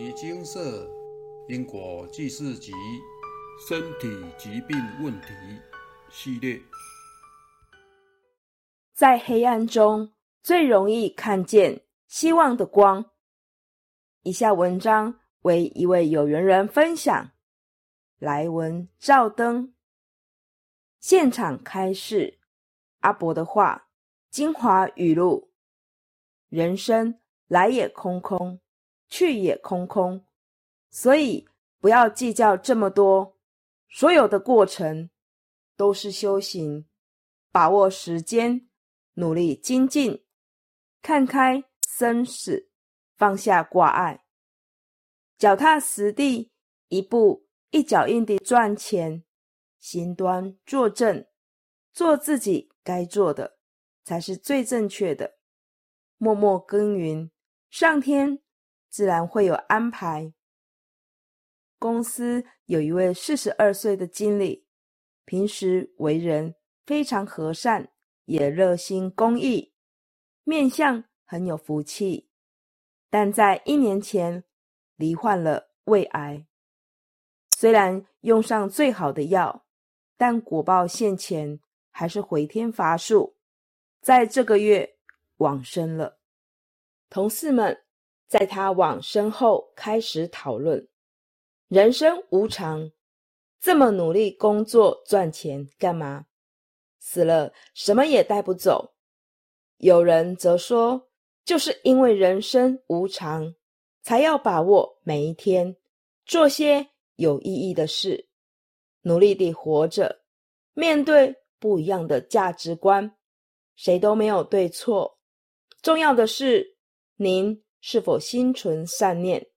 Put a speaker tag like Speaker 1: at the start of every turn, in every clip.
Speaker 1: 尼金色因果记事集身体疾病问题系列，
Speaker 2: 在黑暗中最容易看见希望的光。以下文章为一位有缘人分享，来文照灯。现场开示阿伯的话，精华语录：人生来也空空。去也空空，所以不要计较这么多。所有的过程都是修行，把握时间，努力精进，看开生死，放下挂碍，脚踏实地，一步一脚印地赚钱，行端坐正，做自己该做的，才是最正确的。默默耕耘，上天。自然会有安排。公司有一位四十二岁的经理，平时为人非常和善，也热心公益，面相很有福气。但在一年前罹患了胃癌，虽然用上最好的药，但果报现前，还是回天乏术，在这个月往生了。同事们。在他往生后，开始讨论人生无常，这么努力工作赚钱干嘛？死了什么也带不走。有人则说，就是因为人生无常，才要把握每一天，做些有意义的事，努力地活着。面对不一样的价值观，谁都没有对错，重要的是您。是否心存善念？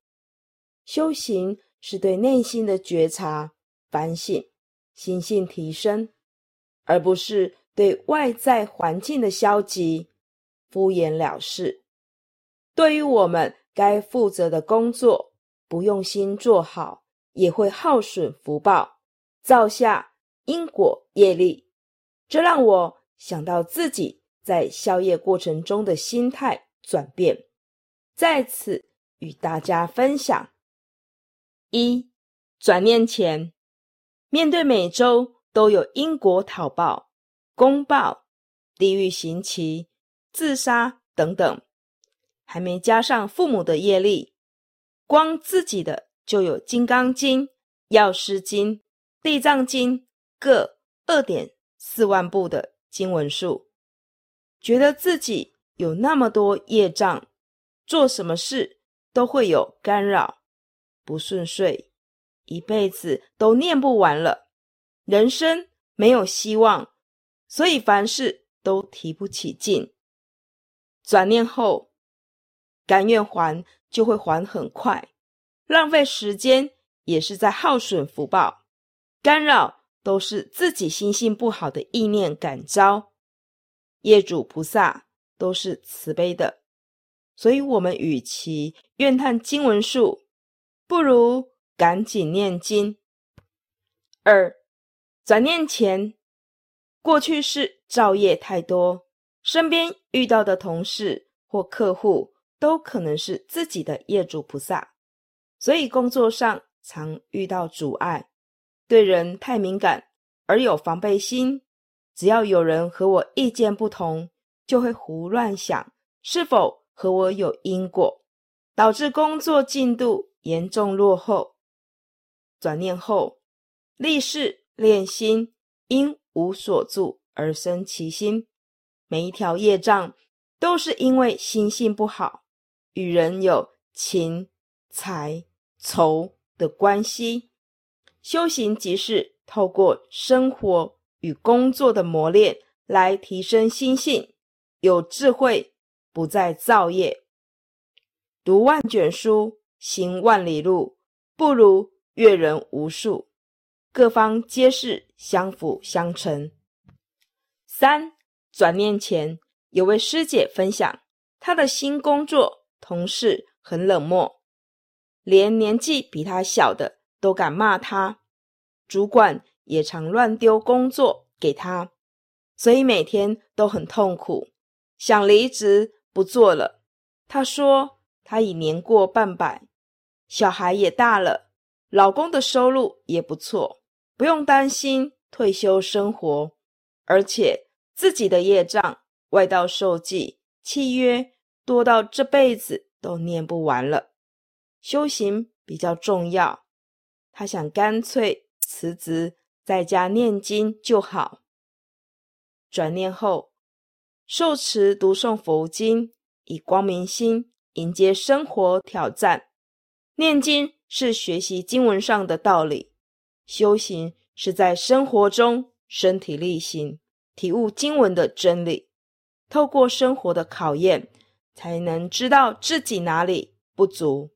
Speaker 2: 修行是对内心的觉察、反省、心性提升，而不是对外在环境的消极、敷衍了事。对于我们该负责的工作，不用心做好，也会耗损福报，造下因果业力。这让我想到自己在宵夜过程中的心态转变。在此与大家分享：一转念前，面对每周都有因果讨报、公报、地狱刑期、自杀等等，还没加上父母的业力，光自己的就有《金刚经》《药师经》《地藏经》各二点四万部的经文数，觉得自己有那么多业障。做什么事都会有干扰，不顺遂，一辈子都念不完了，人生没有希望，所以凡事都提不起劲。转念后，甘愿还就会还很快，浪费时间也是在耗损福报，干扰都是自己心性不好的意念感召，业主菩萨都是慈悲的。所以，我们与其怨叹经文数，不如赶紧念经。二，转念前，过去是造业太多，身边遇到的同事或客户都可能是自己的业主菩萨，所以工作上常遇到阻碍，对人太敏感而有防备心。只要有人和我意见不同，就会胡乱想是否。和我有因果，导致工作进度严重落后。转念后，立誓练心，因无所住而生其心。每一条业障都是因为心性不好，与人有情、财、仇的关系。修行即是透过生活与工作的磨练来提升心性，有智慧。不再造业，读万卷书，行万里路，不如阅人无数。各方皆是相辅相成。三转念前，有位师姐分享，她的新工作同事很冷漠，连年纪比她小的都敢骂她，主管也常乱丢工作给她，所以每天都很痛苦，想离职。不做了，他说他已年过半百，小孩也大了，老公的收入也不错，不用担心退休生活，而且自己的业障、外道受记、契约多到这辈子都念不完了。修行比较重要，他想干脆辞职，在家念经就好。转念后，受持读诵佛经，以光明心迎接生活挑战。念经是学习经文上的道理，修行是在生活中身体力行，体悟经文的真理。透过生活的考验，才能知道自己哪里不足。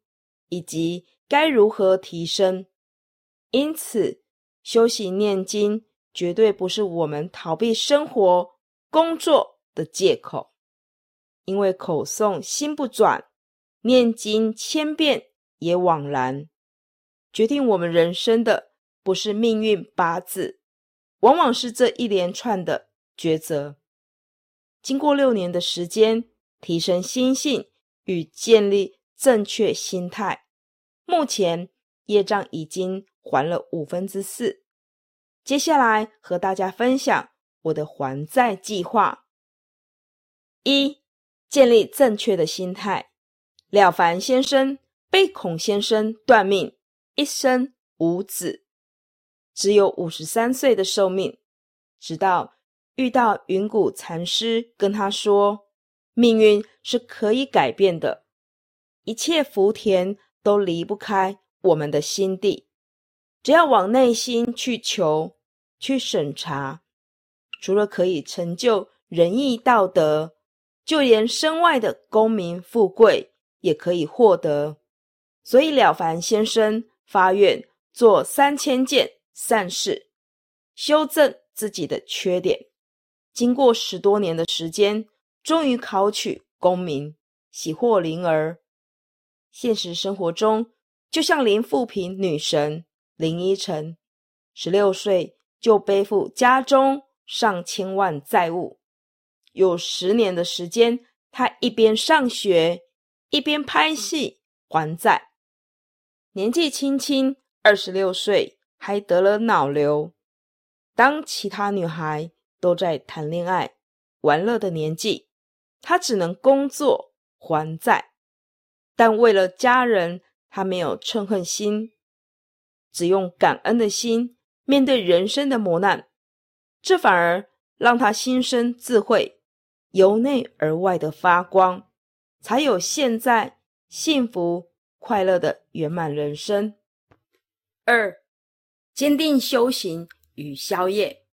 Speaker 2: 以及该如何提升？因此，修行念经绝对不是我们逃避生活、工作的借口。因为口诵心不转，念经千遍也枉然。决定我们人生的不是命运八字，往往是这一连串的抉择。经过六年的时间，提升心性与建立。正确心态，目前业障已经还了五分之四。接下来和大家分享我的还债计划：一、建立正确的心态。了凡先生被孔先生断命，一生无子，只有五十三岁的寿命。直到遇到云谷禅师，跟他说：“命运是可以改变的。”一切福田都离不开我们的心地，只要往内心去求、去审查，除了可以成就仁义道德，就连身外的功名富贵也可以获得。所以了凡先生发愿做三千件善事，修正自己的缺点。经过十多年的时间，终于考取功名，喜获麟儿。现实生活中，就像林富平女神林依晨，十六岁就背负家中上千万债务，有十年的时间，他一边上学一边拍戏还债。年纪轻轻二十六岁，还得了脑瘤。当其他女孩都在谈恋爱玩乐的年纪，她只能工作还债。但为了家人，他没有嗔恨心，只用感恩的心面对人生的磨难，这反而让他心生智慧，由内而外的发光，才有现在幸福快乐的圆满人生。二，坚定修行与宵夜。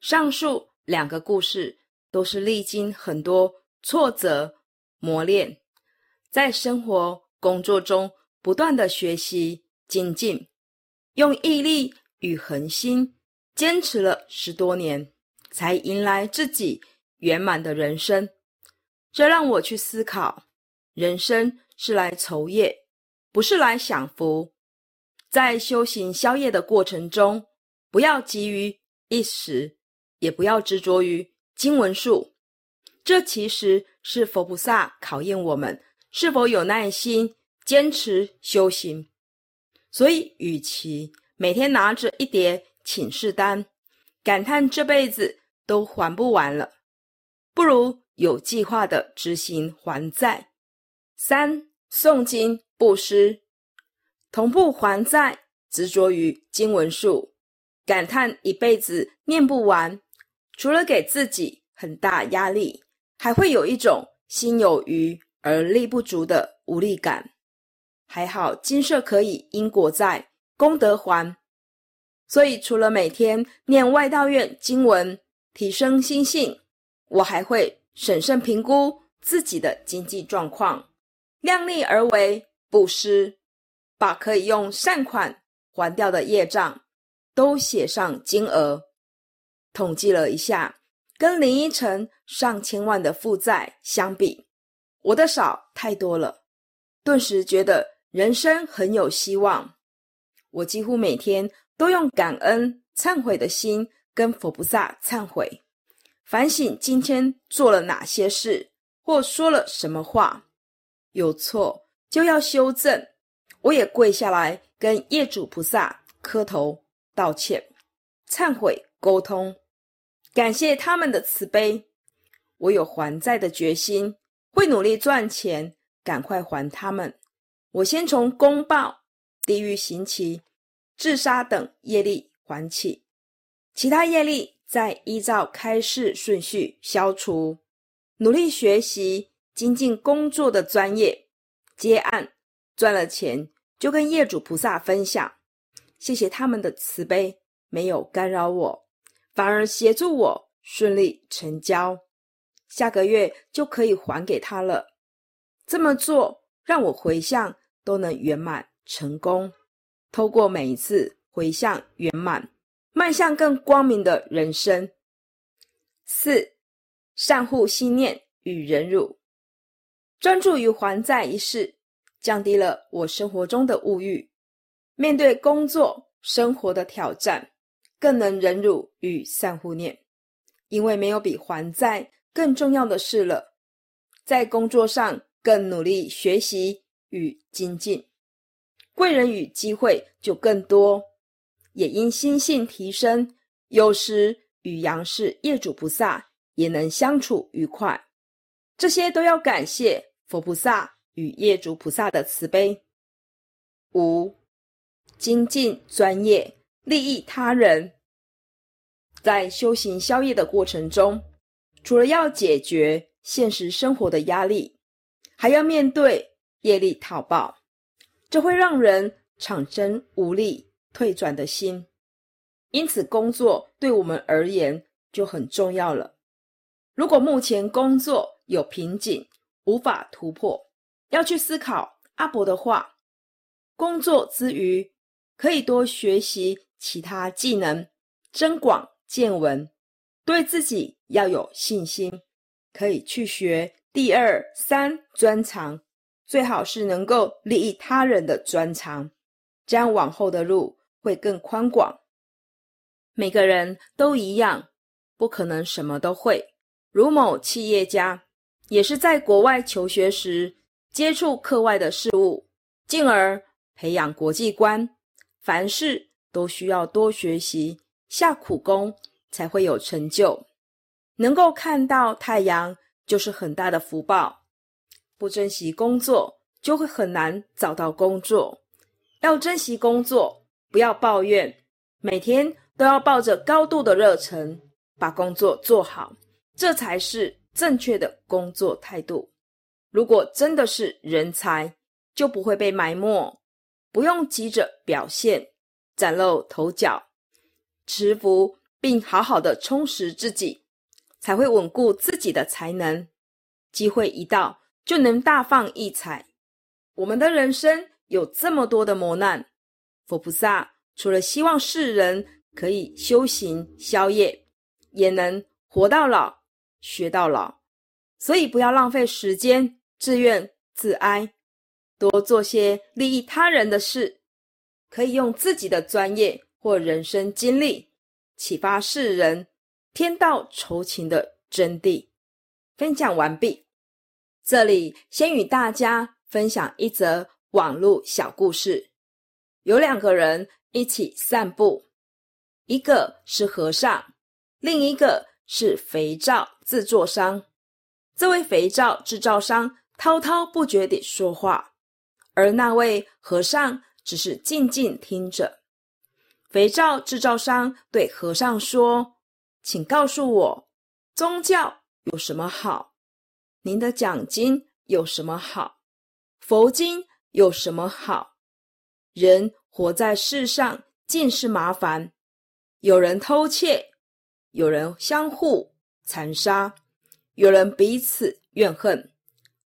Speaker 2: 上述两个故事都是历经很多挫折磨练。在生活、工作中不断的学习精进，用毅力与恒心坚持了十多年，才迎来自己圆满的人生。这让我去思考：人生是来酬业，不是来享福。在修行宵夜的过程中，不要急于一时，也不要执着于经文数。这其实是佛菩萨考验我们。是否有耐心坚持修行？所以，与其每天拿着一叠请示单，感叹这辈子都还不完了，不如有计划的执行还债。三、诵经布施，同步还债，执着于经文数，感叹一辈子念不完，除了给自己很大压力，还会有一种心有余。而力不足的无力感，还好金色可以因果在，功德还。所以除了每天念外道院经文提升心性，我还会审慎评估自己的经济状况，量力而为布施，把可以用善款还掉的业障都写上金额。统计了一下，跟林依晨上千万的负债相比。我的少太多了，顿时觉得人生很有希望。我几乎每天都用感恩、忏悔的心跟佛菩萨忏悔，反省今天做了哪些事或说了什么话，有错就要修正，我也跪下来跟业主菩萨磕头道歉、忏悔、沟通，感谢他们的慈悲。我有还债的决心，会努力赚钱，赶快还他们。我先从公报、地狱刑期、自杀等业力还起，其他业力再依照开示顺序消除。努力学习、精进工作的专业，接案赚了钱就跟业主菩萨分享，谢谢他们的慈悲，没有干扰我，反而协助我顺利成交。下个月就可以还给他了。这么做让我回向都能圆满成功。透过每一次回向圆满，迈向更光明的人生。四善护心念与忍辱，专注于还债一事，降低了我生活中的物欲。面对工作生活的挑战，更能忍辱与善护念，因为没有比还债。更重要的事了，在工作上更努力学习与精进，贵人与机会就更多。也因心性提升，有时与杨氏业主菩萨也能相处愉快。这些都要感谢佛菩萨与业主菩萨的慈悲。五精进专业，利益他人，在修行消业的过程中。除了要解决现实生活的压力，还要面对业力讨报，这会让人产生无力退转的心。因此，工作对我们而言就很重要了。如果目前工作有瓶颈，无法突破，要去思考阿伯的话：工作之余，可以多学习其他技能，增广见闻。对自己要有信心，可以去学第二、三专长，最好是能够利益他人的专长，这样往后的路会更宽广。每个人都一样，不可能什么都会。如某企业家，也是在国外求学时接触课外的事物，进而培养国际观。凡事都需要多学习，下苦功。才会有成就，能够看到太阳就是很大的福报。不珍惜工作，就会很难找到工作。要珍惜工作，不要抱怨，每天都要抱着高度的热忱把工作做好，这才是正确的工作态度。如果真的是人才，就不会被埋没，不用急着表现，崭露头角，持福。并好好的充实自己，才会稳固自己的才能。机会一到，就能大放异彩。我们的人生有这么多的磨难，佛菩萨除了希望世人可以修行消业，也能活到老学到老。所以不要浪费时间，自怨自哀，多做些利益他人的事，可以用自己的专业或人生经历。启发世人天道酬勤的真谛，分享完毕。这里先与大家分享一则网络小故事：有两个人一起散步，一个是和尚，另一个是肥皂制作商。这位肥皂制造商滔滔不绝地说话，而那位和尚只是静静听着。肥皂制造商对和尚说：“请告诉我，宗教有什么好？您的讲经有什么好？佛经有什么好？人活在世上尽是麻烦，有人偷窃，有人相互残杀，有人彼此怨恨。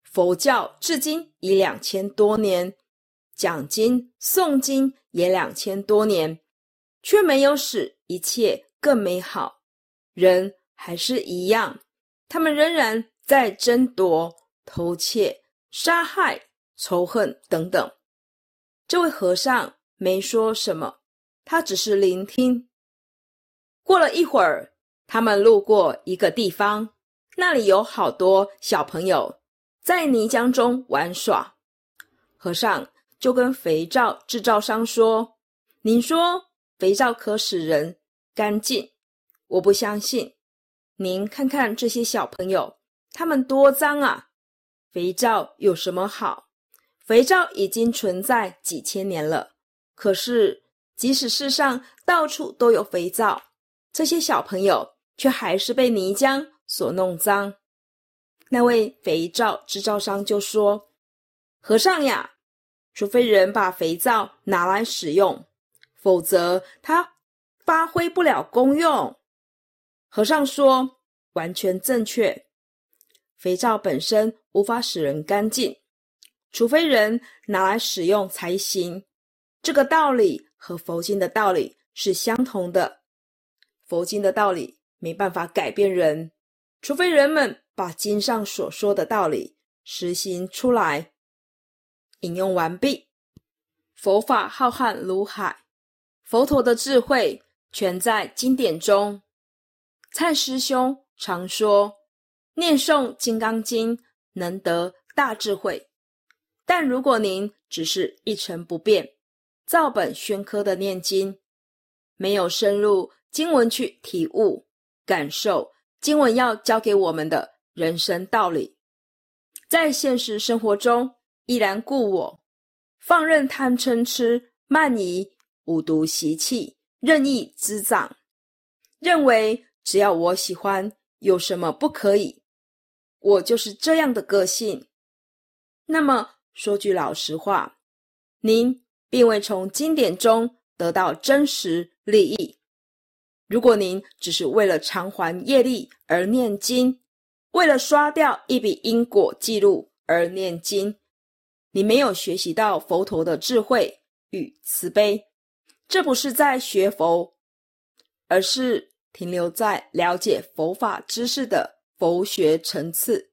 Speaker 2: 佛教至今已两千多年，讲经诵经也两千多年。”却没有使一切更美好，人还是一样，他们仍然在争夺、偷窃、杀害、仇恨等等。这位和尚没说什么，他只是聆听。过了一会儿，他们路过一个地方，那里有好多小朋友在泥浆中玩耍。和尚就跟肥皂制造商说：“您说肥皂可使人干净，我不相信。您看看这些小朋友，他们多脏啊！肥皂有什么好？肥皂已经存在几千年了，可是即使世上到处都有肥皂，这些小朋友却还是被泥浆所弄脏。”那位肥皂制造商就说：“和尚呀。”除非人把肥皂拿来使用，否则它发挥不了功用。和尚说：“完全正确。肥皂本身无法使人干净，除非人拿来使用才行。这个道理和佛经的道理是相同的。佛经的道理没办法改变人，除非人们把经上所说的道理实行出来。”引用完毕。佛法浩瀚如海，佛陀的智慧全在经典中。蔡师兄常说，念诵《金刚经》能得大智慧。但如果您只是一成不变、照本宣科的念经，没有深入经文去体悟、感受经文要教给我们的人生道理，在现实生活中。依然故我，放任贪嗔痴慢疑五毒习气任意滋长，认为只要我喜欢，有什么不可以？我就是这样的个性。那么说句老实话，您并未从经典中得到真实利益。如果您只是为了偿还业力而念经，为了刷掉一笔因果记录而念经。你没有学习到佛陀的智慧与慈悲，这不是在学佛，而是停留在了解佛法知识的佛学层次。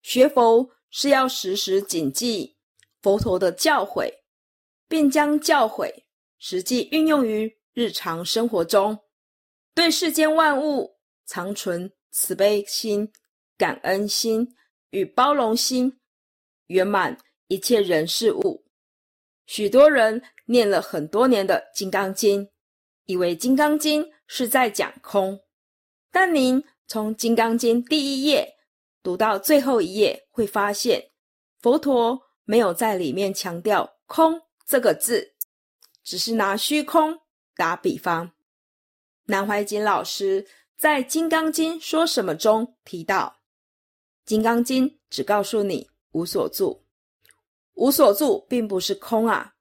Speaker 2: 学佛是要时时谨记佛陀的教诲，并将教诲实际运用于日常生活中，对世间万物常存慈悲心、感恩心与包容心，圆满。一切人事物，许多人念了很多年的《金刚经》，以为《金刚经》是在讲空。但您从《金刚经》第一页读到最后一页，会发现佛陀没有在里面强调“空”这个字，只是拿虚空打比方。南怀瑾老师在《金刚经》说什么中提到，《金刚经》只告诉你无所住。无所住，并不是空啊！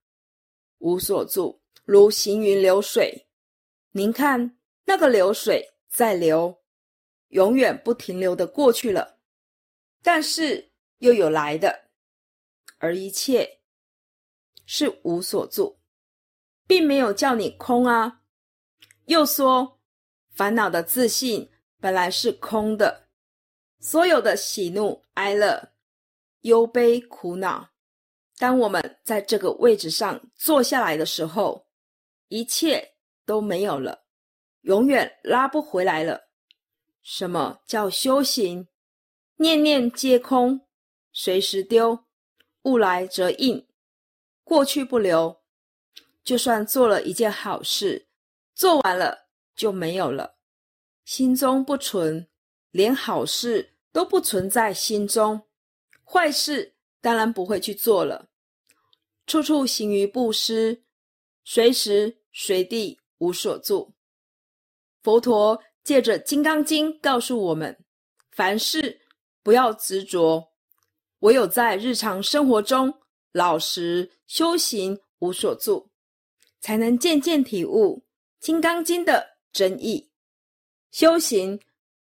Speaker 2: 无所住，如行云流水。您看那个流水在流，永远不停留的过去了，但是又有来的，而一切是无所住，并没有叫你空啊。又说烦恼的自信本来是空的，所有的喜怒哀乐、忧悲苦恼。当我们在这个位置上坐下来的时候，一切都没有了，永远拉不回来了。什么叫修行？念念皆空，随时丢，物来则应，过去不留。就算做了一件好事，做完了就没有了，心中不存，连好事都不存在心中，坏事当然不会去做了。处处行于布施，随时随地无所住。佛陀借着《金刚经》告诉我们：凡事不要执着，唯有在日常生活中老实修行无所住，才能渐渐体悟《金刚经》的真意。修行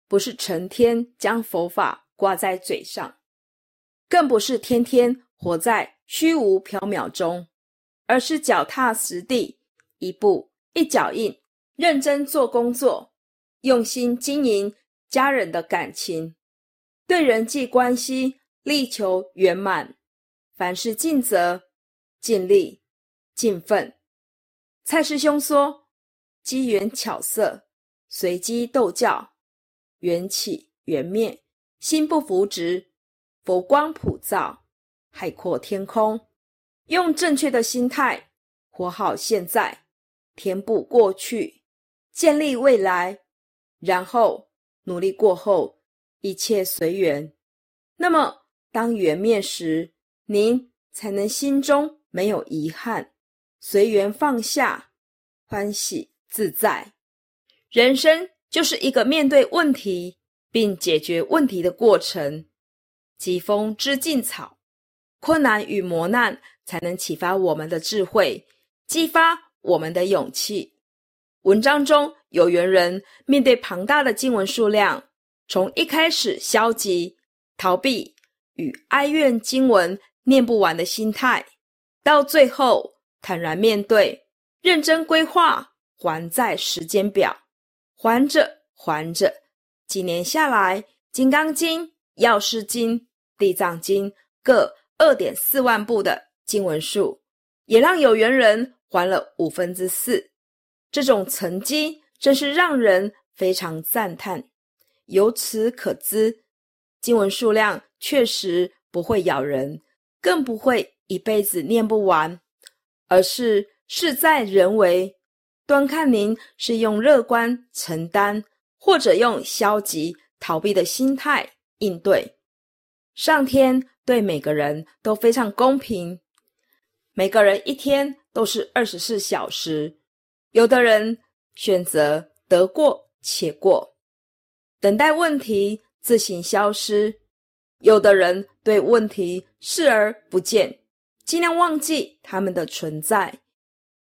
Speaker 2: 不是成天将佛法挂在嘴上，更不是天天活在。虚无缥缈中，而是脚踏实地，一步一脚印，认真做工作，用心经营家人的感情，对人际关系力求圆满，凡事尽责、尽力、尽奋。蔡师兄说：“机缘巧色，随机斗教，缘起缘灭，心不浮直，佛光普照。”海阔天空，用正确的心态活好现在，填补过去，建立未来，然后努力过后，一切随缘。那么，当缘灭时，您才能心中没有遗憾，随缘放下，欢喜自在。人生就是一个面对问题并解决问题的过程。疾风知劲草，困难与磨难才能启发我们的智慧，激发我们的勇气。文章中有缘人面对庞大的经文数量，从一开始消极逃避与哀怨经文念不完的心态，到最后坦然面对，认真规划还债时间表。还着还着，几年下来，《金刚经》《药师经》《地藏经》各二点四万部的经文数，也让有缘人还了五分之四。这种成绩真是让人非常赞叹。由此可知，经文数量确实不会咬人，更不会一辈子念不完，而是事在人为。端看您是用乐观承担，或者用消极逃避的心态应对。上天对每个人都非常公平，每个人一天都是二十四小时。有的人选择得过且过，等待问题自行消失；有的人对问题视而不见，尽量忘记他们的存在。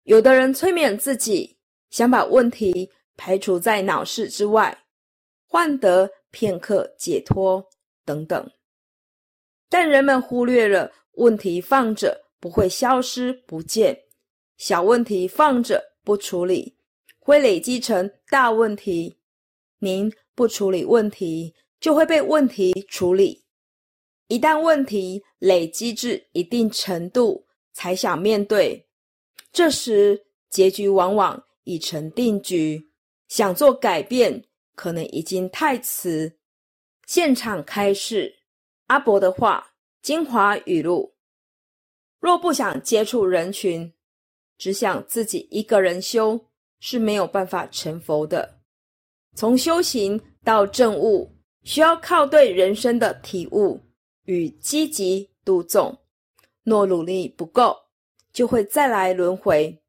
Speaker 2: 有的人催眠自己，想把问题排除在脑室之外，换得片刻解脱等等。但人们忽略了问题放着不会消失不见，小问题放着不处理，会累积成大问题。您不处理问题，就会被问题处理。一旦问题累积至一定程度，才想面对。这时，结局往往已成定局，想做改变，可能已经太迟。现场开示阿伯的话，精华语录：若不想接触人群，只想自己一个人修，是没有办法成佛的。从修行到证悟，需要靠对人生的体悟与积极度众。若努力不够，就会再来轮回，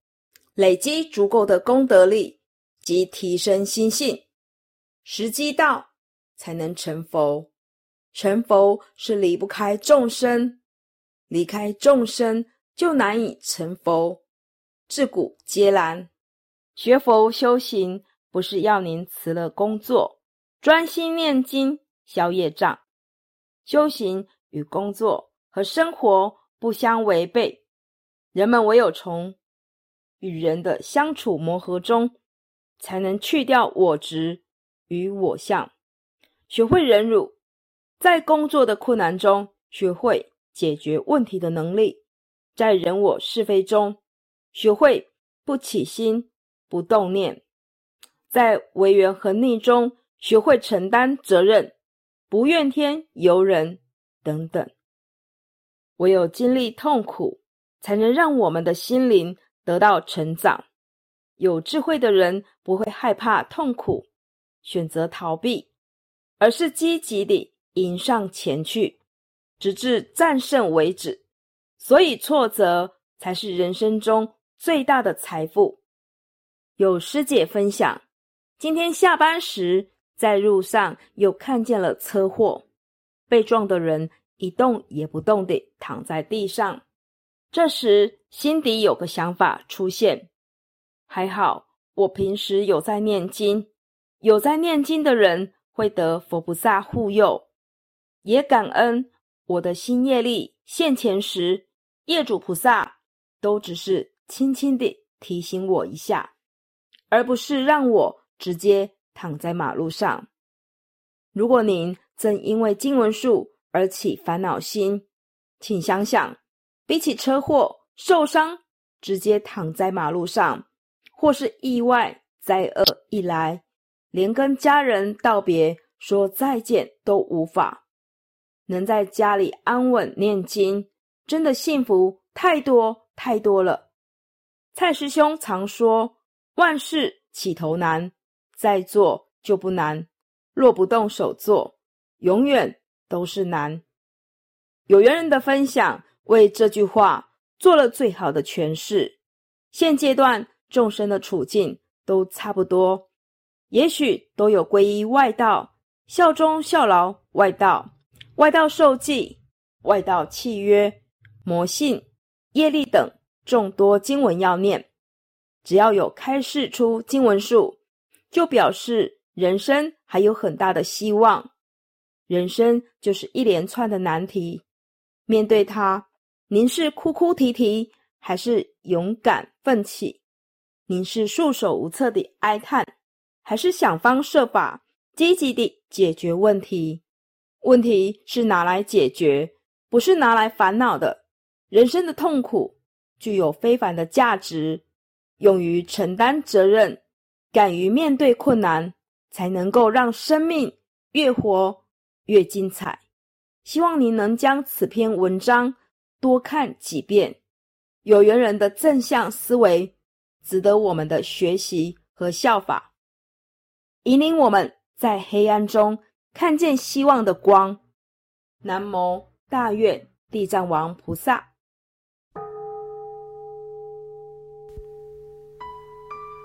Speaker 2: 累积足够的功德力及提升心性，时机到才能成佛。成佛是离不开众生，离开众生就难以成佛。自古皆然。学佛修行不是要您辞了工作，专心念经消业障。修行与工作和生活不相违背。人们唯有从与人的相处磨合中，才能去掉我执与我相，学会忍辱，在工作的困难中学会解决问题的能力，在人我是非中学会不起心不动念，在为缘和逆中学会承担责任，不怨天尤人等等。唯有经历痛苦。才能让我们的心灵得到成长。有智慧的人不会害怕痛苦，选择逃避，而是积极地迎上前去，直至战胜为止。所以，挫折才是人生中最大的财富。有师姐分享，今天下班时在路上又看见了车祸，被撞的人一动也不动地躺在地上。这时，心底有个想法出现：还好，我平时有在念经，有在念经的人会得佛菩萨护佑，也感恩我的新业力现前时，业主菩萨都只是轻轻地提醒我一下，而不是让我直接躺在马路上。如果您正因为经文数而起烦恼心，请想想。比起车祸受伤，直接躺在马路上，或是意外灾厄一来，连跟家人道别、说再见都无法，能在家里安稳念经，真的幸福太多太多了。蔡师兄常说：“万事起头难，再做就不难；若不动手做，永远都是难。”有缘人的分享为这句话做了最好的诠释。现阶段众生的处境都差不多，也许都有皈依外道、效忠效劳外道、外道受记、外道契约、魔性、业力等众多经文要念。只要有开示出经文数，就表示人生还有很大的希望。人生就是一连串的难题。面对他，您是哭哭啼啼，还是勇敢奋起？您是束手无策的哀叹，还是想方设法积极地解决问题？问题是拿来解决，不是拿来烦恼的。人生的痛苦具有非凡的价值，勇于承担责任，敢于面对困难，才能够让生命越活越精彩。希望您能将此篇文章多看几遍，有缘人的正向思维值得我们的学习和效法，引领我们在黑暗中看见希望的光。南无大愿地藏王菩萨。